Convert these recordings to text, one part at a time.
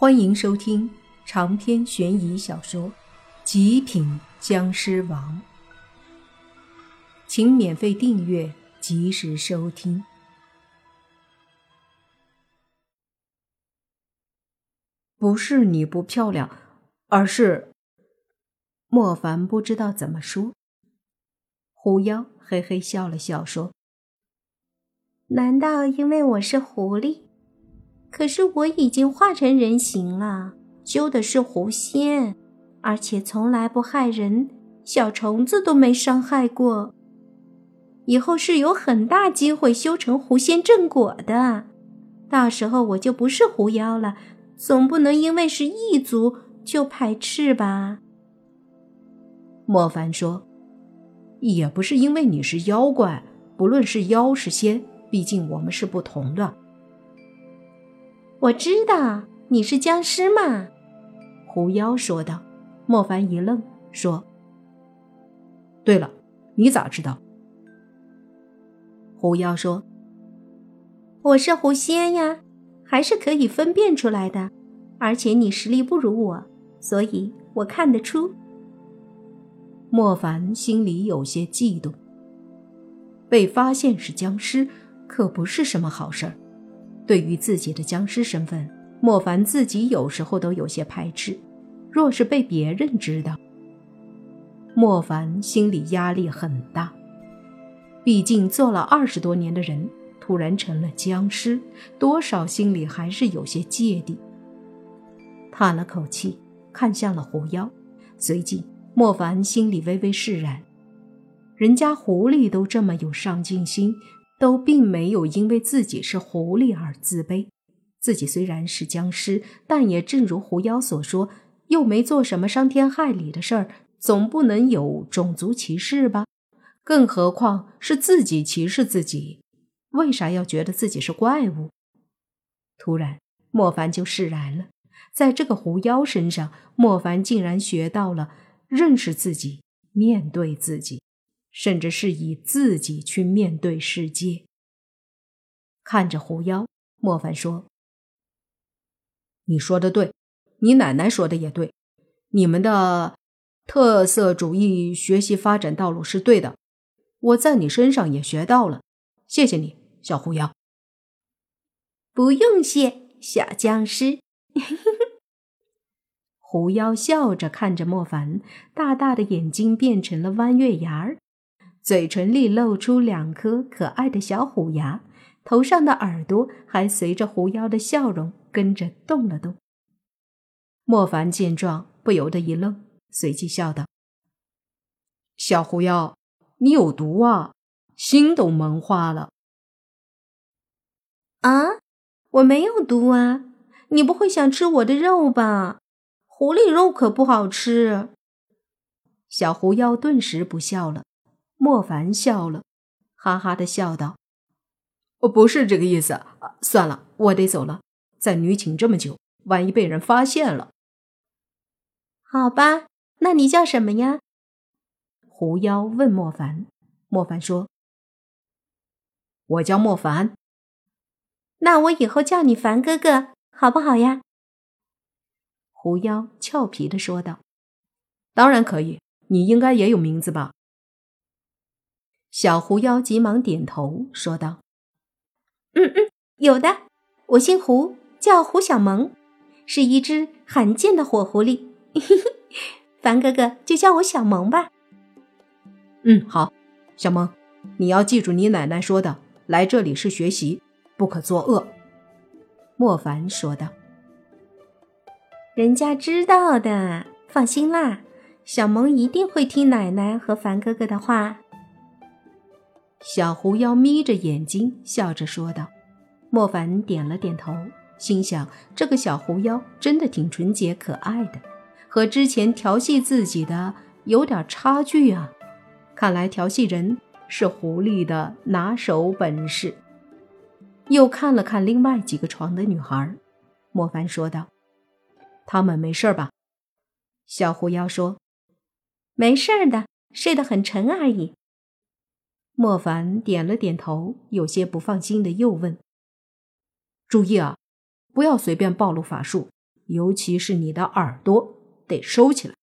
欢迎收听长篇悬疑小说《极品僵尸王》，请免费订阅，及时收听。不是你不漂亮，而是莫凡不知道怎么说。狐妖嘿嘿笑了笑说：“难道因为我是狐狸？”可是我已经化成人形了，修的是狐仙，而且从来不害人，小虫子都没伤害过。以后是有很大机会修成狐仙正果的，到时候我就不是狐妖了。总不能因为是异族就排斥吧？莫凡说：“也不是因为你是妖怪，不论是妖是仙，毕竟我们是不同的。”我知道你是僵尸嘛，狐妖说道。莫凡一愣，说：“对了，你咋知道？”狐妖说：“我是狐仙呀，还是可以分辨出来的。而且你实力不如我，所以我看得出。”莫凡心里有些悸动。被发现是僵尸，可不是什么好事儿。对于自己的僵尸身份，莫凡自己有时候都有些排斥。若是被别人知道，莫凡心里压力很大。毕竟做了二十多年的人，突然成了僵尸，多少心里还是有些芥蒂。叹了口气，看向了狐妖，随即莫凡心里微微释然。人家狐狸都这么有上进心。都并没有因为自己是狐狸而自卑。自己虽然是僵尸，但也正如狐妖所说，又没做什么伤天害理的事儿，总不能有种族歧视吧？更何况是自己歧视自己，为啥要觉得自己是怪物？突然，莫凡就释然了。在这个狐妖身上，莫凡竟然学到了认识自己，面对自己。甚至是以自己去面对世界。看着狐妖，莫凡说：“你说的对，你奶奶说的也对，你们的特色主义学习发展道路是对的，我在你身上也学到了，谢谢你，小狐妖。”不用谢，小僵尸。狐妖笑着看着莫凡，大大的眼睛变成了弯月牙儿。嘴唇里露出两颗可爱的小虎牙，头上的耳朵还随着狐妖的笑容跟着动了动。莫凡见状，不由得一愣，随即笑道：“小狐妖，你有毒啊，心都萌化了。”“啊，我没有毒啊，你不会想吃我的肉吧？狐狸肉可不好吃。”小狐妖顿时不笑了。莫凡笑了，哈哈的笑道：“我不是这个意思，算了，我得走了。在女寝这么久，万一被人发现了……好吧，那你叫什么呀？”狐妖问莫凡。莫凡说：“我叫莫凡。”那我以后叫你凡哥哥，好不好呀？”狐妖俏皮的说道：“当然可以，你应该也有名字吧？”小狐妖急忙点头说道：“嗯嗯，有的。我姓胡，叫胡小萌，是一只罕见的火狐狸。凡哥哥就叫我小萌吧。”“嗯，好，小萌，你要记住你奶奶说的，来这里是学习，不可作恶。”莫凡说道。“人家知道的，放心啦，小萌一定会听奶奶和凡哥哥的话。”小狐妖眯着眼睛笑着说道：“莫凡点了点头，心想这个小狐妖真的挺纯洁可爱的，和之前调戏自己的有点差距啊。看来调戏人是狐狸的拿手本事。”又看了看另外几个床的女孩，莫凡说道：“他们没事吧？”小狐妖说：“没事的，睡得很沉而已。”莫凡点了点头，有些不放心的又问：“注意啊，不要随便暴露法术，尤其是你的耳朵，得收起来。”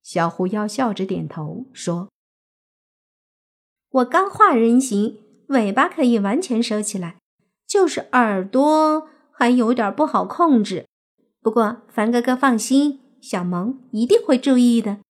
小狐妖笑着点头说：“我刚化人形，尾巴可以完全收起来，就是耳朵还有点不好控制。不过凡哥哥放心，小萌一定会注意的。”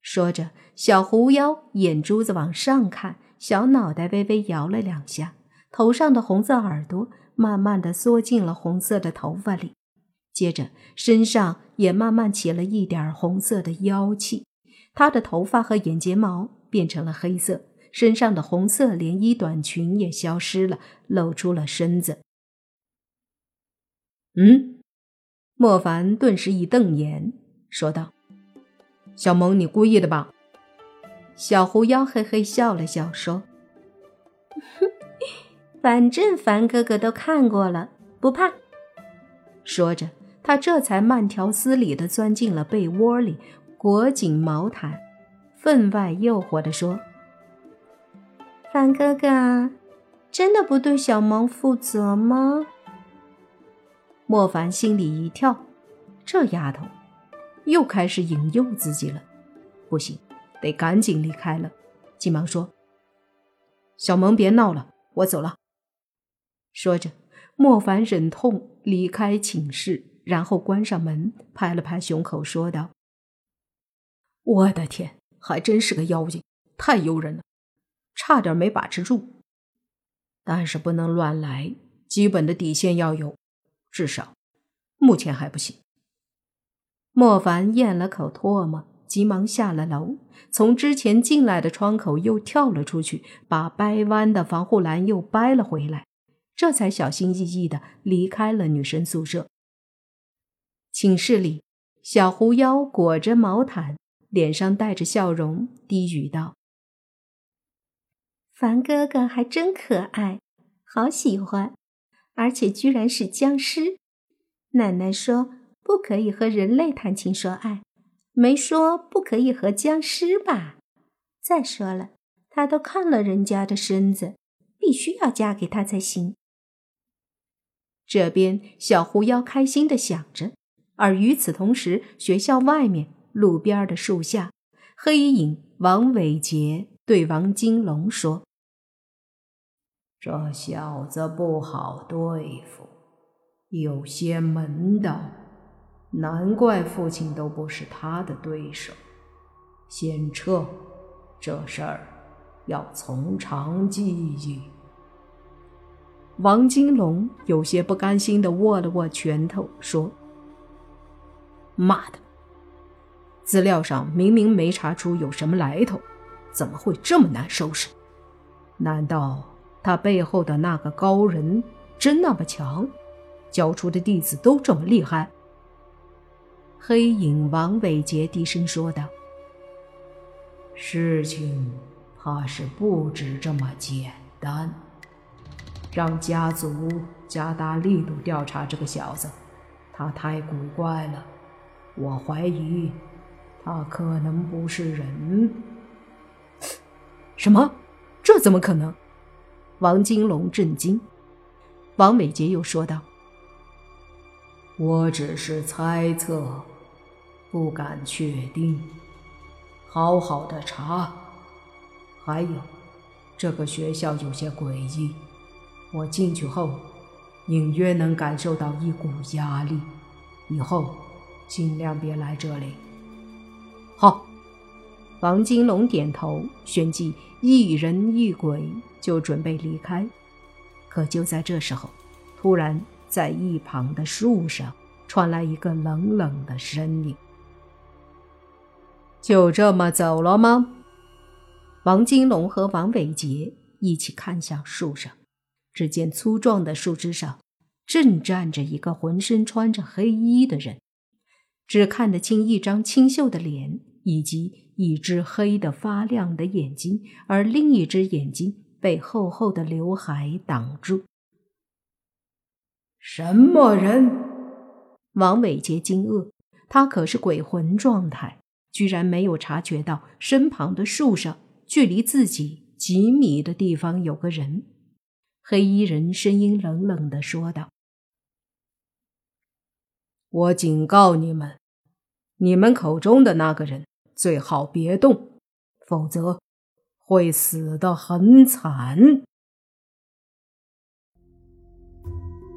说着，小狐妖眼珠子往上看，小脑袋微微摇了两下，头上的红色耳朵慢慢的缩进了红色的头发里。接着，身上也慢慢起了一点红色的妖气，他的头发和眼睫毛变成了黑色，身上的红色连衣短裙也消失了，露出了身子。嗯，莫凡顿时一瞪眼，说道：“小萌，你故意的吧？”小狐妖嘿嘿笑了笑，说：“反正凡哥哥都看过了，不怕。”说着。他这才慢条斯理地钻进了被窝里，裹紧毛毯，分外诱惑地说：“凡哥哥，真的不对小萌负责吗？”莫凡心里一跳，这丫头又开始引诱自己了，不行，得赶紧离开了。急忙说：“小萌，别闹了，我走了。”说着，莫凡忍痛离开寝室。然后关上门，拍了拍胸口，说道：“我的天，还真是个妖精，太诱人了，差点没把持住。但是不能乱来，基本的底线要有，至少目前还不行。”莫凡咽了口唾沫，急忙下了楼，从之前进来的窗口又跳了出去，把掰弯的防护栏又掰了回来，这才小心翼翼的离开了女生宿舍。寝室里，小狐妖裹着毛毯，脸上带着笑容，低语道：“凡哥哥还真可爱，好喜欢，而且居然是僵尸。奶奶说不可以和人类谈情说爱，没说不可以和僵尸吧？再说了，他都看了人家的身子，必须要嫁给他才行。”这边，小狐妖开心的想着。而与此同时，学校外面路边的树下，黑影王伟杰对王金龙说：“这小子不好对付，有些门道，难怪父亲都不是他的对手。先撤，这事儿要从长计议。”王金龙有些不甘心的握了握拳头，说。妈的！资料上明明没查出有什么来头，怎么会这么难收拾？难道他背后的那个高人真那么强，教出的弟子都这么厉害？黑影王伟杰低声说道：“事情怕是不止这么简单，让家族加大力度调查这个小子，他太古怪了。”我怀疑，他可能不是人。什么？这怎么可能？王金龙震惊。王美杰又说道：“我只是猜测，不敢确定。好好的查。还有，这个学校有些诡异。我进去后，隐约能感受到一股压力。以后。”尽量别来这里。好，王金龙点头，旋即一人一鬼就准备离开。可就在这时候，突然在一旁的树上传来一个冷冷的声音：“就这么走了吗？”王金龙和王伟杰一起看向树上，只见粗壮的树枝上正站着一个浑身穿着黑衣的人。只看得清一张清秀的脸，以及一只黑的发亮的眼睛，而另一只眼睛被厚厚的刘海挡住。什么人？王伟杰惊愕，他可是鬼魂状态，居然没有察觉到身旁的树上，距离自己几米的地方有个人。黑衣人声音冷冷的说道。我警告你们，你们口中的那个人最好别动，否则会死得很惨。